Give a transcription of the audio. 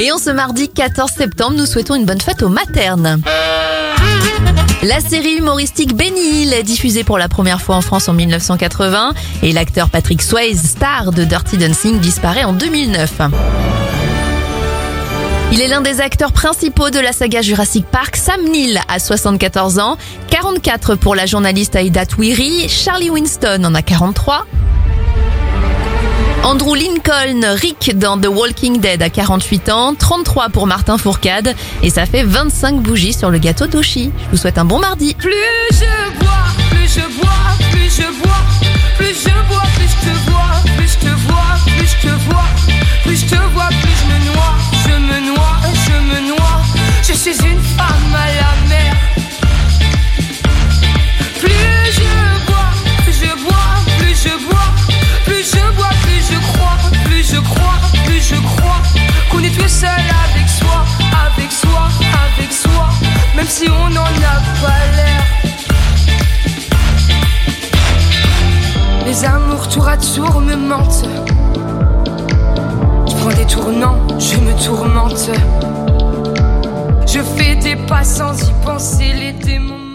Et en ce mardi 14 septembre, nous souhaitons une bonne fête aux maternes. La série humoristique Benny Hill est diffusée pour la première fois en France en 1980 et l'acteur Patrick Swayze, star de Dirty Dancing, disparaît en 2009. Il est l'un des acteurs principaux de la saga Jurassic Park. Sam Neill a 74 ans, 44 pour la journaliste Aida Twiri, Charlie Winston en a 43. Andrew Lincoln, Rick dans The Walking Dead à 48 ans, 33 pour Martin Fourcade et ça fait 25 bougies sur le gâteau d'Oshi. Je vous souhaite un bon mardi. Plus je bois, plus je bois, plus je bois, plus je bois, plus je te vois, plus je te vois, plus je te vois, plus je te vois, plus je me noie, je me noie, je me noie, je suis une femme à Les amours tour à tour me mentent. Je prends des tournants, je me tourmente. Je fais des pas sans y penser, les démons.